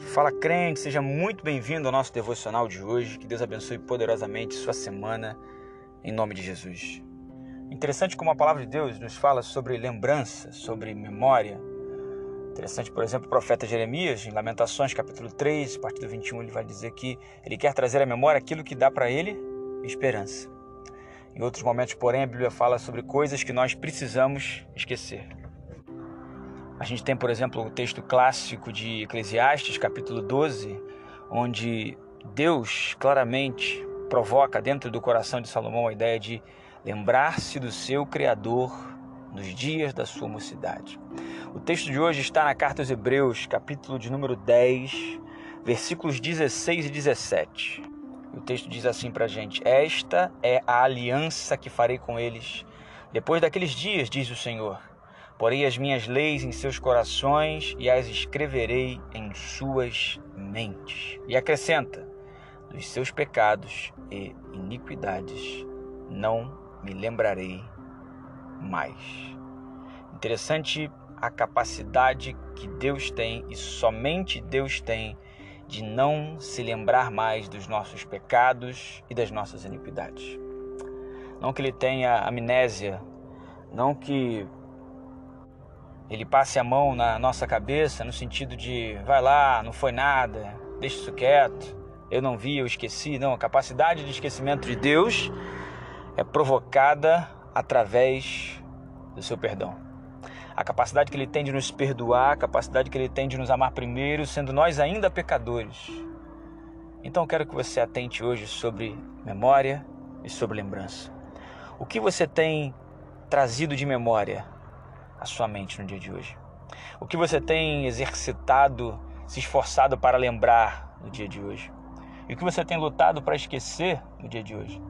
Fala crente, seja muito bem-vindo ao nosso devocional de hoje. Que Deus abençoe poderosamente sua semana, em nome de Jesus. Interessante como a palavra de Deus nos fala sobre lembrança, sobre memória. Interessante, por exemplo, o profeta Jeremias, em Lamentações, capítulo 3, a partir do 21, ele vai dizer que ele quer trazer à memória aquilo que dá para ele esperança. Em outros momentos, porém, a Bíblia fala sobre coisas que nós precisamos esquecer. A gente tem, por exemplo, o texto clássico de Eclesiastes, capítulo 12, onde Deus claramente provoca dentro do coração de Salomão a ideia de lembrar-se do seu Criador nos dias da sua mocidade. O texto de hoje está na carta aos Hebreus, capítulo de número 10, versículos 16 e 17. O texto diz assim para a gente: Esta é a aliança que farei com eles depois daqueles dias, diz o Senhor Porei as minhas leis em seus corações e as escreverei em suas mentes. E acrescenta: dos seus pecados e iniquidades não me lembrarei mais. Interessante a capacidade que Deus tem e somente Deus tem de não se lembrar mais dos nossos pecados e das nossas iniquidades. Não que ele tenha amnésia, não que ele passe a mão na nossa cabeça no sentido de vai lá, não foi nada, deixa isso quieto, eu não vi, eu esqueci. Não, a capacidade de esquecimento de Deus é provocada através do seu perdão. A capacidade que ele tem de nos perdoar, a capacidade que ele tem de nos amar primeiro, sendo nós ainda pecadores. Então quero que você atente hoje sobre memória e sobre lembrança. O que você tem trazido de memória a sua mente no dia de hoje? O que você tem exercitado, se esforçado para lembrar no dia de hoje? E o que você tem lutado para esquecer no dia de hoje?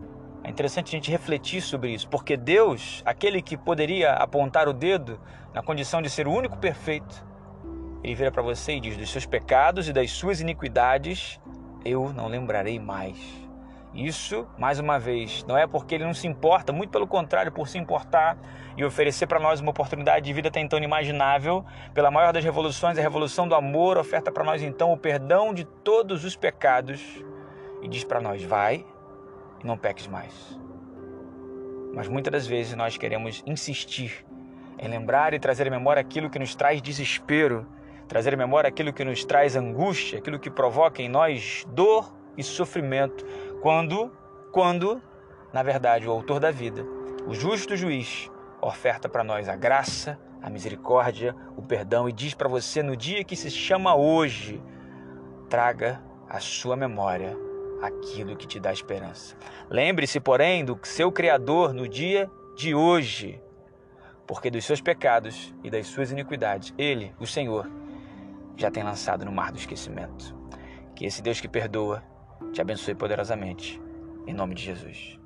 É interessante a gente refletir sobre isso, porque Deus, aquele que poderia apontar o dedo na condição de ser o único perfeito, ele vira para você e diz: Dos seus pecados e das suas iniquidades eu não lembrarei mais. Isso, mais uma vez, não é porque ele não se importa, muito pelo contrário, por se importar e oferecer para nós uma oportunidade de vida até então inimaginável, pela maior das revoluções, a revolução do amor, oferta para nós então o perdão de todos os pecados e diz para nós: vai e não peques mais. Mas muitas das vezes nós queremos insistir em lembrar e trazer à memória aquilo que nos traz desespero, trazer à memória aquilo que nos traz angústia, aquilo que provoca em nós dor e sofrimento quando, quando, na verdade, o autor da vida, o justo juiz, oferta para nós a graça, a misericórdia, o perdão e diz para você no dia que se chama hoje, traga à sua memória aquilo que te dá esperança. Lembre-se, porém, do seu Criador no dia de hoje, porque dos seus pecados e das suas iniquidades, Ele, o Senhor, já tem lançado no mar do esquecimento. Que esse Deus que perdoa te abençoe poderosamente. Em nome de Jesus.